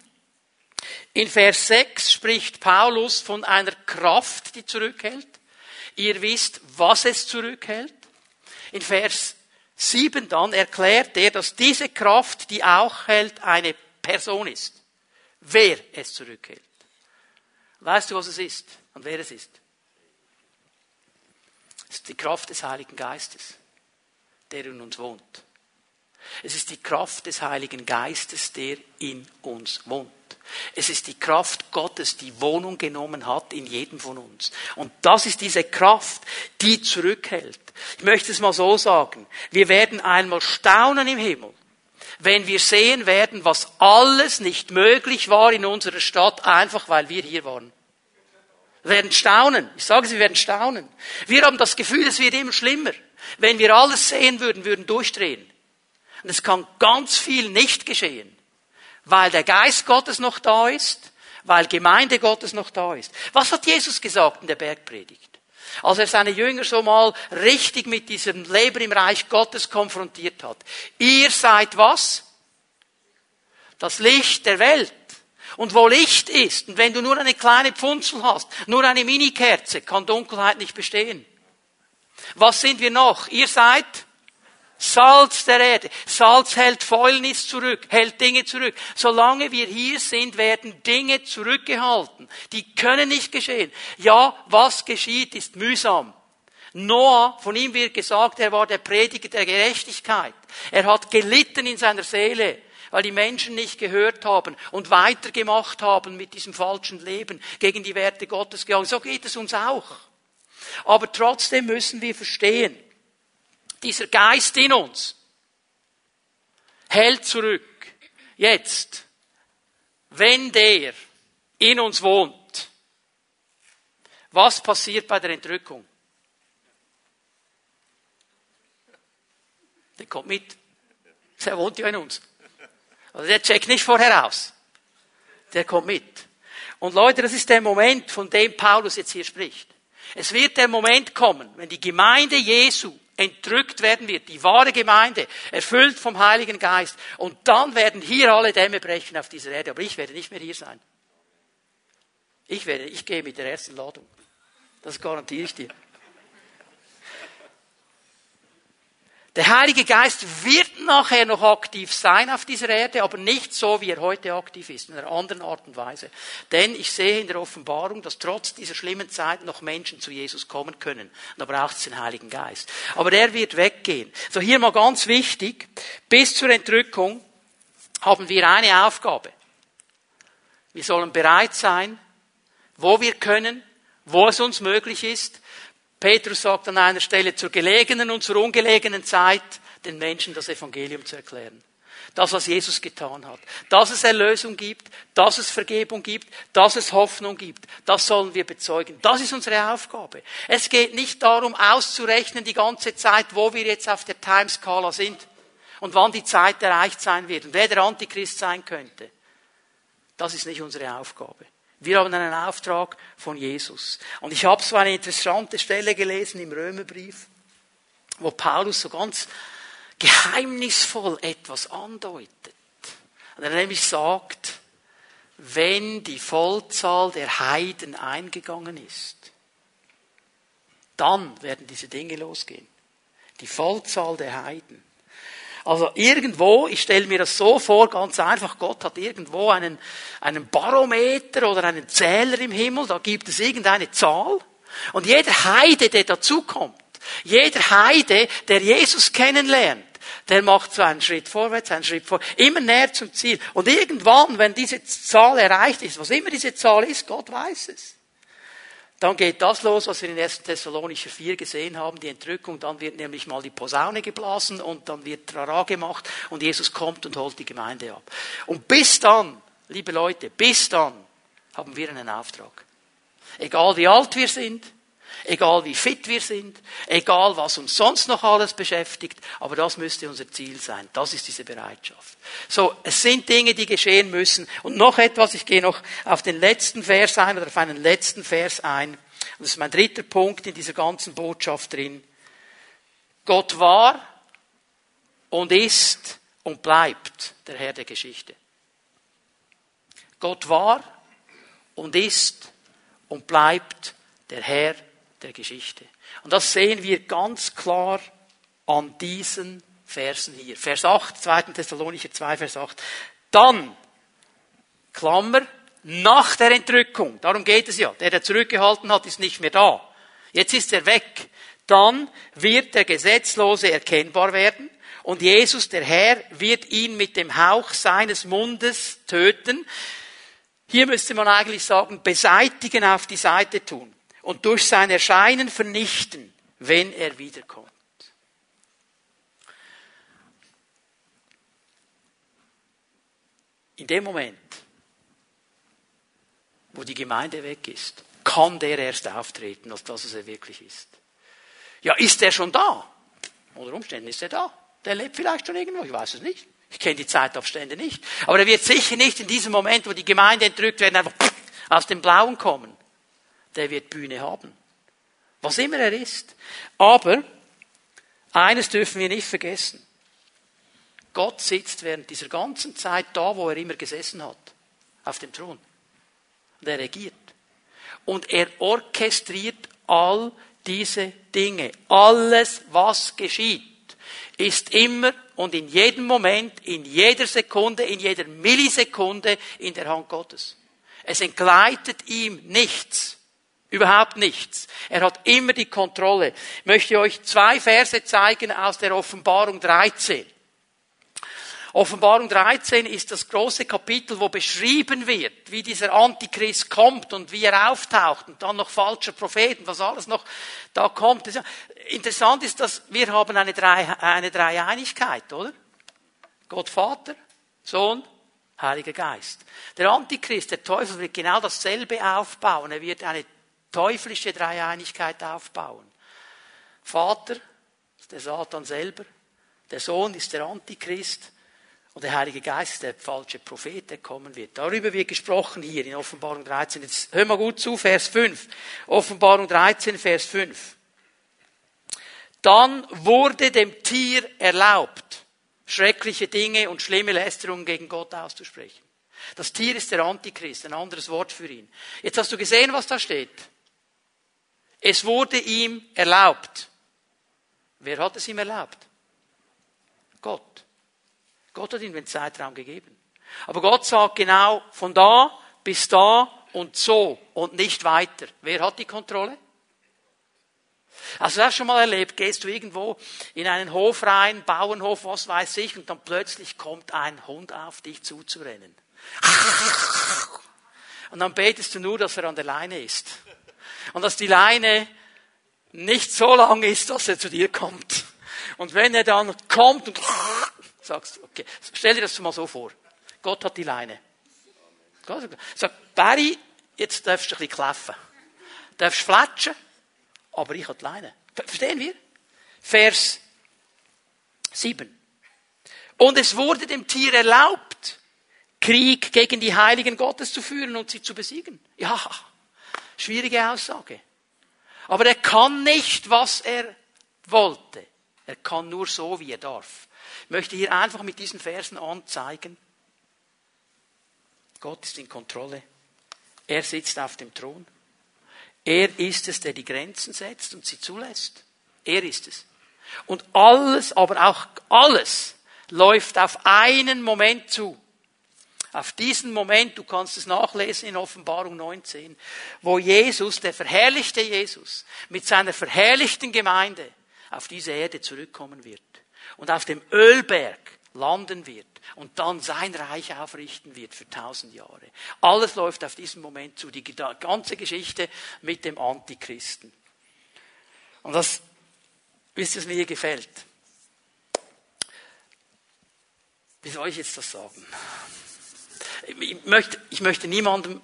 In Vers 6 spricht Paulus von einer Kraft, die zurückhält. Ihr wisst, was es zurückhält. In Vers 7 dann erklärt er, dass diese Kraft, die auch hält, eine Person ist. Wer es zurückhält. Weißt du, was es ist und wer es ist? Es ist die Kraft des Heiligen Geistes der in uns wohnt. Es ist die Kraft des Heiligen Geistes, der in uns wohnt. Es ist die Kraft Gottes, die Wohnung genommen hat in jedem von uns. Und das ist diese Kraft, die zurückhält. Ich möchte es mal so sagen. Wir werden einmal staunen im Himmel, wenn wir sehen werden, was alles nicht möglich war in unserer Stadt, einfach weil wir hier waren. Wir werden staunen. Ich sage es, wir werden staunen. Wir haben das Gefühl, es wird immer schlimmer. Wenn wir alles sehen würden, würden durchdrehen. Und es kann ganz viel nicht geschehen, weil der Geist Gottes noch da ist, weil Gemeinde Gottes noch da ist. Was hat Jesus gesagt in der Bergpredigt? Als er seine Jünger so mal richtig mit diesem Leben im Reich Gottes konfrontiert hat. Ihr seid was? Das Licht der Welt. Und wo Licht ist, und wenn du nur eine kleine Pfunzel hast, nur eine Minikerze, kann Dunkelheit nicht bestehen. Was sind wir noch? Ihr seid Salz der Erde. Salz hält Fäulnis zurück, hält Dinge zurück. Solange wir hier sind, werden Dinge zurückgehalten. Die können nicht geschehen. Ja, was geschieht, ist mühsam. Noah, von ihm wird gesagt, er war der Prediger der Gerechtigkeit. Er hat gelitten in seiner Seele, weil die Menschen nicht gehört haben und weitergemacht haben mit diesem falschen Leben, gegen die Werte Gottes gegangen. So geht es uns auch. Aber trotzdem müssen wir verstehen, dieser Geist in uns hält zurück. Jetzt, wenn der in uns wohnt, was passiert bei der Entrückung? Der kommt mit. Der wohnt ja in uns. Also der checkt nicht vorher aus. Der kommt mit. Und Leute, das ist der Moment, von dem Paulus jetzt hier spricht. Es wird der Moment kommen, wenn die Gemeinde Jesu entrückt werden wird, die wahre Gemeinde, erfüllt vom Heiligen Geist. Und dann werden hier alle Dämme brechen auf dieser Erde. Aber ich werde nicht mehr hier sein. Ich werde, ich gehe mit der ersten Ladung. Das garantiere ich dir. Der Heilige Geist wird nachher noch aktiv sein auf dieser Erde, aber nicht so, wie er heute aktiv ist, in einer anderen Art und Weise. Denn ich sehe in der Offenbarung, dass trotz dieser schlimmen Zeit noch Menschen zu Jesus kommen können. Da braucht es den Heiligen Geist. Aber der wird weggehen. So hier mal ganz wichtig, bis zur Entrückung haben wir eine Aufgabe. Wir sollen bereit sein, wo wir können, wo es uns möglich ist, Petrus sagt an einer Stelle, zur gelegenen und zur ungelegenen Zeit den Menschen das Evangelium zu erklären. Das, was Jesus getan hat. Dass es Erlösung gibt, dass es Vergebung gibt, dass es Hoffnung gibt. Das sollen wir bezeugen. Das ist unsere Aufgabe. Es geht nicht darum, auszurechnen die ganze Zeit, wo wir jetzt auf der Timeskala sind und wann die Zeit erreicht sein wird und wer der Antichrist sein könnte. Das ist nicht unsere Aufgabe. Wir haben einen Auftrag von Jesus. Und ich habe so eine interessante Stelle gelesen im Römerbrief, wo Paulus so ganz geheimnisvoll etwas andeutet. Und er nämlich sagt, wenn die Vollzahl der Heiden eingegangen ist, dann werden diese Dinge losgehen. Die Vollzahl der Heiden. Also irgendwo, ich stelle mir das so vor, ganz einfach, Gott hat irgendwo einen, einen Barometer oder einen Zähler im Himmel, da gibt es irgendeine Zahl. Und jeder Heide, der dazukommt, jeder Heide, der Jesus kennenlernt, der macht so einen Schritt vorwärts, einen Schritt vor, immer näher zum Ziel. Und irgendwann, wenn diese Zahl erreicht ist, was immer diese Zahl ist, Gott weiß es. Dann geht das los, was wir in 1. Thessalonicher 4 gesehen haben, die Entrückung. Dann wird nämlich mal die Posaune geblasen und dann wird Trara gemacht und Jesus kommt und holt die Gemeinde ab. Und bis dann, liebe Leute, bis dann haben wir einen Auftrag. Egal wie alt wir sind, egal wie fit wir sind, egal was uns sonst noch alles beschäftigt, aber das müsste unser Ziel sein. Das ist diese Bereitschaft. So, es sind Dinge, die geschehen müssen. Und noch etwas, ich gehe noch auf den letzten Vers ein oder auf einen letzten Vers ein. Und das ist mein dritter Punkt in dieser ganzen Botschaft drin. Gott war und ist und bleibt der Herr der Geschichte. Gott war und ist und bleibt der Herr der Geschichte. Und das sehen wir ganz klar an diesen Versen hier. Vers 8, 2. Thessalonicher 2, Vers 8. Dann, Klammer, nach der Entrückung, darum geht es ja, der, der zurückgehalten hat, ist nicht mehr da. Jetzt ist er weg. Dann wird der Gesetzlose erkennbar werden und Jesus, der Herr, wird ihn mit dem Hauch seines Mundes töten. Hier müsste man eigentlich sagen, beseitigen auf die Seite tun und durch sein Erscheinen vernichten, wenn er wiederkommt. In dem Moment, wo die Gemeinde weg ist, kann der erst auftreten, als das, was er wirklich ist. Ja, ist er schon da? Unter Umständen ist er da. Der lebt vielleicht schon irgendwo, ich weiß es nicht. Ich kenne die Zeitabstände nicht. Aber er wird sicher nicht in diesem Moment, wo die Gemeinde entrückt werden, einfach aus dem Blauen kommen der wird Bühne haben. Was immer er ist. Aber eines dürfen wir nicht vergessen. Gott sitzt während dieser ganzen Zeit da, wo er immer gesessen hat, auf dem Thron. Und er regiert. Und er orchestriert all diese Dinge. Alles, was geschieht, ist immer und in jedem Moment, in jeder Sekunde, in jeder Millisekunde in der Hand Gottes. Es entgleitet ihm nichts. Überhaupt nichts. Er hat immer die Kontrolle. Ich möchte euch zwei Verse zeigen aus der Offenbarung 13. Offenbarung 13 ist das große Kapitel, wo beschrieben wird, wie dieser Antichrist kommt und wie er auftaucht und dann noch falscher Propheten, was alles noch da kommt. Interessant ist, dass wir haben eine, Drei, eine Dreieinigkeit, oder? Gott Vater, Sohn, Heiliger Geist. Der Antichrist, der Teufel wird genau dasselbe aufbauen. Er wird eine teuflische Dreieinigkeit aufbauen. Vater ist der Satan selber, der Sohn ist der Antichrist und der Heilige Geist ist der falsche Prophet, der kommen wird. Darüber wird gesprochen hier in Offenbarung 13. Jetzt hör mal gut zu, Vers 5. Offenbarung 13, Vers 5. Dann wurde dem Tier erlaubt, schreckliche Dinge und schlimme Lästerungen gegen Gott auszusprechen. Das Tier ist der Antichrist, ein anderes Wort für ihn. Jetzt hast du gesehen, was da steht. Es wurde ihm erlaubt. Wer hat es ihm erlaubt? Gott. Gott hat ihm den Zeitraum gegeben. Aber Gott sagt genau von da bis da und so und nicht weiter. Wer hat die Kontrolle? Also du hast schon mal erlebt, gehst du irgendwo in einen Hof rein, Bauernhof, was weiß ich, und dann plötzlich kommt ein Hund auf dich zuzurennen. Und dann betest du nur, dass er an der Leine ist und dass die Leine nicht so lang ist, dass er zu dir kommt. Und wenn er dann kommt und sagst, okay, stell dir das mal so vor. Gott hat die Leine. Sag, Barry, jetzt darfst du ein bisschen kläffen. Du darfst flatschen, aber ich habe die Leine. Verstehen wir? Vers 7. Und es wurde dem Tier erlaubt, Krieg gegen die Heiligen Gottes zu führen und sie zu besiegen. Ja, schwierige Aussage. Aber er kann nicht, was er wollte. Er kann nur so, wie er darf. Ich möchte hier einfach mit diesen Versen anzeigen, Gott ist in Kontrolle. Er sitzt auf dem Thron. Er ist es, der die Grenzen setzt und sie zulässt. Er ist es. Und alles, aber auch alles läuft auf einen Moment zu. Auf diesen Moment, du kannst es nachlesen in Offenbarung 19, wo Jesus, der verherrlichte Jesus, mit seiner verherrlichten Gemeinde auf diese Erde zurückkommen wird und auf dem Ölberg landen wird und dann sein Reich aufrichten wird für tausend Jahre. Alles läuft auf diesen Moment zu, die ganze Geschichte mit dem Antichristen. Und das, ihr, was mir gefällt? Wie soll ich jetzt das sagen? Ich möchte, ich möchte niemandem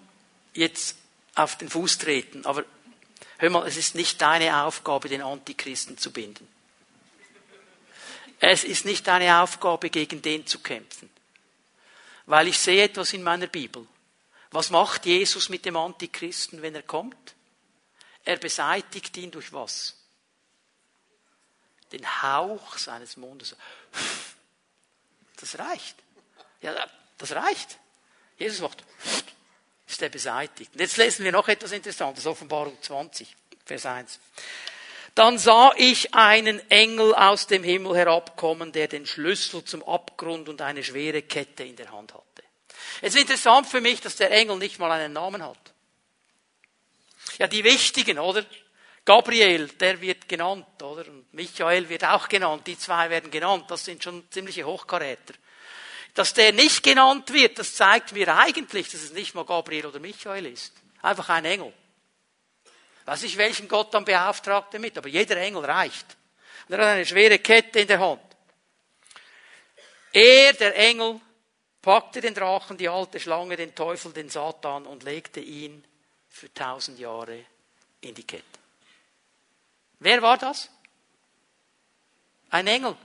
jetzt auf den Fuß treten, aber hör mal, es ist nicht deine Aufgabe, den Antichristen zu binden. Es ist nicht deine Aufgabe, gegen den zu kämpfen. Weil ich sehe etwas in meiner Bibel. Was macht Jesus mit dem Antichristen, wenn er kommt? Er beseitigt ihn durch was? Den Hauch seines Mundes. Das reicht. Ja, das reicht. Jesus macht, ist er beseitigt. Und jetzt lesen wir noch etwas Interessantes, Offenbarung 20, Vers 1. Dann sah ich einen Engel aus dem Himmel herabkommen, der den Schlüssel zum Abgrund und eine schwere Kette in der Hand hatte. Es ist interessant für mich, dass der Engel nicht mal einen Namen hat. Ja, die wichtigen, oder? Gabriel, der wird genannt, oder? Und Michael wird auch genannt. Die zwei werden genannt. Das sind schon ziemliche Hochkaräter. Dass der nicht genannt wird, das zeigt mir eigentlich, dass es nicht mal Gabriel oder Michael ist. Einfach ein Engel. Weiß ich, welchen Gott dann beauftragt damit, aber jeder Engel reicht. Und er hat eine schwere Kette in der Hand. Er, der Engel, packte den Drachen, die alte Schlange, den Teufel, den Satan und legte ihn für tausend Jahre in die Kette. Wer war das? Ein Engel.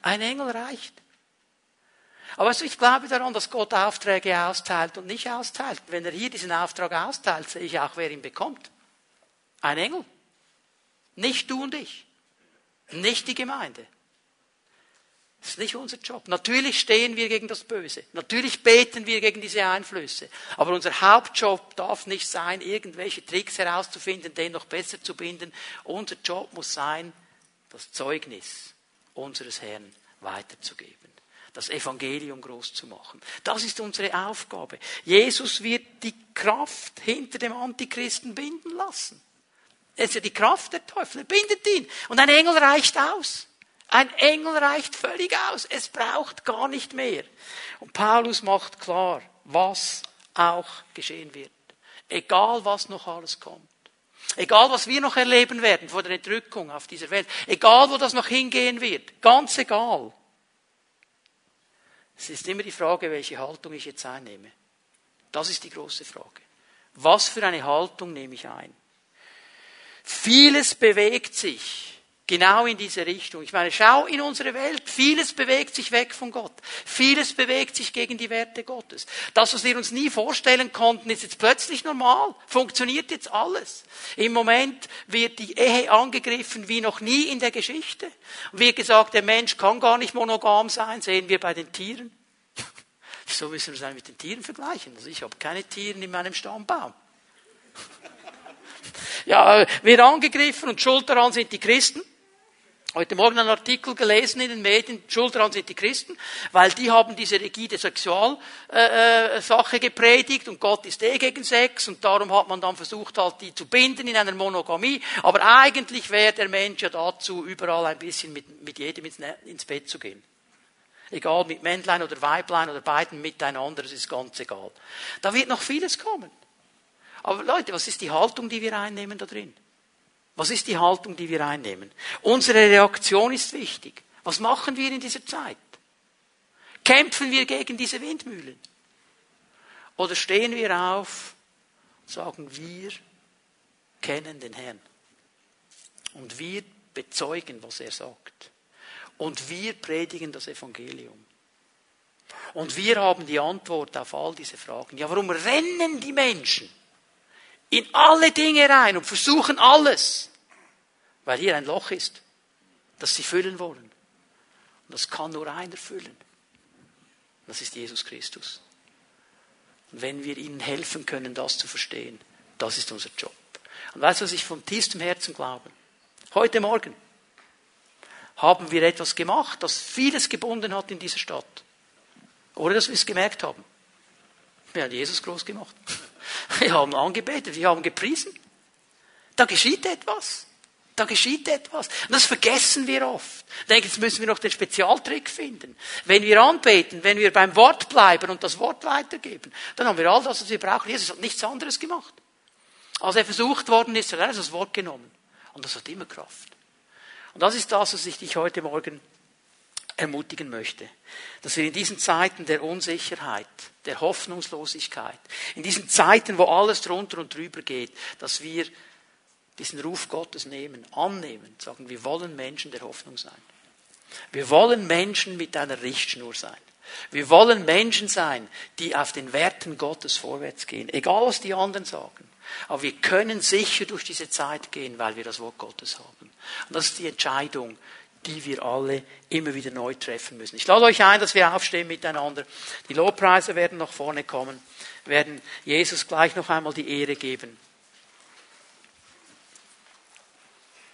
Ein Engel reicht. Aber ich glaube daran, dass Gott Aufträge austeilt und nicht austeilt. Wenn er hier diesen Auftrag austeilt, sehe ich auch, wer ihn bekommt. Ein Engel. Nicht du und ich. Nicht die Gemeinde. Das ist nicht unser Job. Natürlich stehen wir gegen das Böse. Natürlich beten wir gegen diese Einflüsse. Aber unser Hauptjob darf nicht sein, irgendwelche Tricks herauszufinden, den noch besser zu binden. Unser Job muss sein, das Zeugnis unseres Herrn weiterzugeben das Evangelium groß zu machen. Das ist unsere Aufgabe. Jesus wird die Kraft hinter dem Antichristen binden lassen. Es ist ja die Kraft der Teufel, er bindet ihn. Und ein Engel reicht aus. Ein Engel reicht völlig aus. Es braucht gar nicht mehr. Und Paulus macht klar, was auch geschehen wird. Egal was noch alles kommt. Egal was wir noch erleben werden vor der Entrückung auf dieser Welt. Egal wo das noch hingehen wird. Ganz egal. Es ist immer die Frage, welche Haltung ich jetzt einnehme. Das ist die große Frage. Was für eine Haltung nehme ich ein? Vieles bewegt sich genau in diese Richtung. Ich meine, schau in unsere Welt. Vieles bewegt sich weg von Gott. Vieles bewegt sich gegen die Werte Gottes. Das, was wir uns nie vorstellen konnten, ist jetzt plötzlich normal. Funktioniert jetzt alles. Im Moment wird die Ehe angegriffen wie noch nie in der Geschichte. Und wie gesagt, der Mensch kann gar nicht monogam sein, sehen wir bei den Tieren. Wieso müssen wir es eigentlich mit den Tieren vergleichen? Also ich habe keine Tiere in meinem Stammbaum. Ja, wird angegriffen und schuld daran sind die Christen. Heute Morgen einen Artikel gelesen in den Medien, schuld daran sind die Christen, weil die haben diese rigide Sexualsache gepredigt und Gott ist eh gegen Sex und darum hat man dann versucht halt die zu binden in einer Monogamie. Aber eigentlich wäre der Mensch ja dazu, überall ein bisschen mit, mit jedem ins, ins Bett zu gehen. Egal, mit Männlein oder Weiblein oder beiden miteinander, das ist ganz egal. Da wird noch vieles kommen. Aber Leute, was ist die Haltung, die wir einnehmen da drin? Was ist die Haltung, die wir einnehmen? Unsere Reaktion ist wichtig. Was machen wir in dieser Zeit? Kämpfen wir gegen diese Windmühlen? Oder stehen wir auf und sagen, wir kennen den Herrn. Und wir bezeugen, was er sagt. Und wir predigen das Evangelium. Und wir haben die Antwort auf all diese Fragen. Ja, warum rennen die Menschen in alle Dinge rein und versuchen alles? Weil hier ein Loch ist, das sie füllen wollen. Und das kann nur einer füllen. Das ist Jesus Christus. Und wenn wir ihnen helfen können, das zu verstehen, das ist unser Job. Und weißt du, was ich von tiefstem Herzen glaube? Heute Morgen haben wir etwas gemacht, das vieles gebunden hat in dieser Stadt. Ohne dass wir es gemerkt haben. Wir haben Jesus groß gemacht. Wir haben angebetet, wir haben gepriesen. Da geschieht etwas. Da geschieht etwas. Und das vergessen wir oft. Ich denke, jetzt müssen wir noch den Spezialtrick finden. Wenn wir anbeten, wenn wir beim Wort bleiben und das Wort weitergeben, dann haben wir all das, was wir brauchen. Jesus hat nichts anderes gemacht. Als er versucht worden ist, hat er das Wort genommen. Und das hat immer Kraft. Und das ist das, was ich dich heute Morgen ermutigen möchte. Dass wir in diesen Zeiten der Unsicherheit, der Hoffnungslosigkeit, in diesen Zeiten, wo alles drunter und drüber geht, dass wir diesen Ruf Gottes nehmen, annehmen, sagen, wir wollen Menschen der Hoffnung sein. Wir wollen Menschen mit einer Richtschnur sein. Wir wollen Menschen sein, die auf den Werten Gottes vorwärts gehen, egal was die anderen sagen. Aber wir können sicher durch diese Zeit gehen, weil wir das Wort Gottes haben. Und das ist die Entscheidung, die wir alle immer wieder neu treffen müssen. Ich lade euch ein, dass wir aufstehen miteinander. Die Lobpreise werden nach vorne kommen, werden Jesus gleich noch einmal die Ehre geben.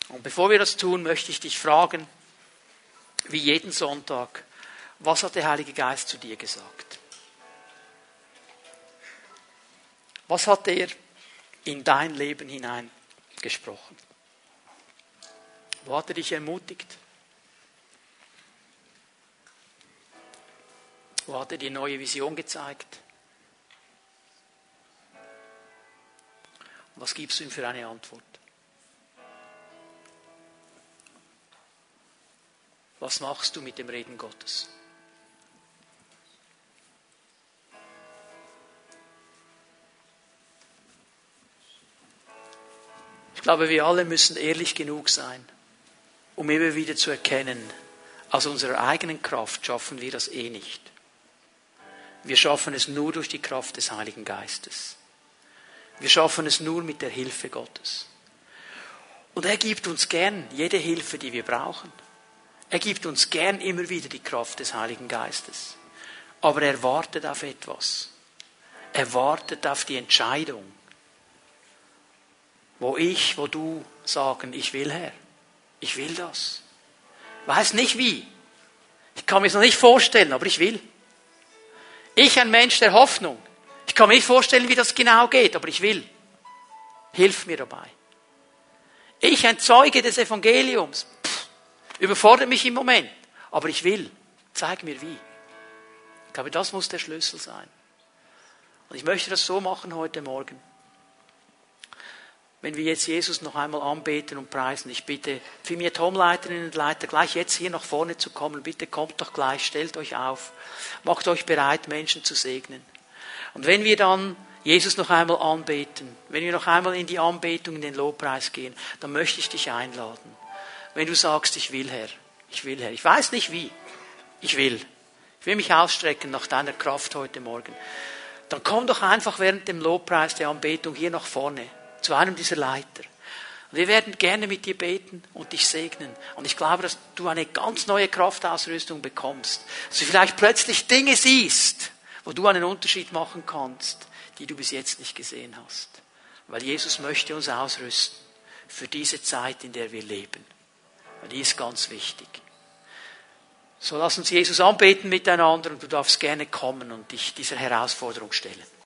Und bevor wir das tun, möchte ich dich fragen, wie jeden Sonntag, was hat der Heilige Geist zu dir gesagt? Was hat er in dein Leben hinein gesprochen? Wo hat er dich ermutigt? Wo hat er dir neue Vision gezeigt? was gibst du ihm für eine Antwort? Was machst du mit dem Reden Gottes? Ich glaube, wir alle müssen ehrlich genug sein, um immer wieder zu erkennen, aus unserer eigenen Kraft schaffen wir das eh nicht. Wir schaffen es nur durch die Kraft des Heiligen Geistes. Wir schaffen es nur mit der Hilfe Gottes. Und er gibt uns gern jede Hilfe, die wir brauchen. Er gibt uns gern immer wieder die Kraft des Heiligen Geistes. Aber er wartet auf etwas. Er wartet auf die Entscheidung wo ich, wo du sagen, ich will Herr, ich will das. Weiß nicht wie. Ich kann mir es noch nicht vorstellen, aber ich will. Ich, ein Mensch der Hoffnung. Ich kann mir nicht vorstellen, wie das genau geht, aber ich will. Hilf mir dabei. Ich, ein Zeuge des Evangeliums. Pff, überfordert mich im Moment, aber ich will. Zeig mir wie. Ich glaube, das muss der Schlüssel sein. Und ich möchte das so machen heute Morgen wenn wir jetzt Jesus noch einmal anbeten und preisen. Ich bitte für Tomleiterinnen und Leiter gleich jetzt hier nach vorne zu kommen. Bitte kommt doch gleich, stellt euch auf, macht euch bereit, Menschen zu segnen. Und wenn wir dann Jesus noch einmal anbeten, wenn wir noch einmal in die Anbetung, in den Lobpreis gehen, dann möchte ich dich einladen. Wenn du sagst, ich will Herr, ich will Herr, ich weiß nicht wie, ich will. Ich will mich ausstrecken nach deiner Kraft heute Morgen. Dann komm doch einfach während dem Lobpreis der Anbetung hier nach vorne zu einem dieser Leiter. Wir werden gerne mit dir beten und dich segnen. Und ich glaube, dass du eine ganz neue Kraftausrüstung bekommst. Dass du vielleicht plötzlich Dinge siehst, wo du einen Unterschied machen kannst, die du bis jetzt nicht gesehen hast. Weil Jesus möchte uns ausrüsten für diese Zeit, in der wir leben. Weil die ist ganz wichtig. So lass uns Jesus anbeten miteinander und du darfst gerne kommen und dich dieser Herausforderung stellen.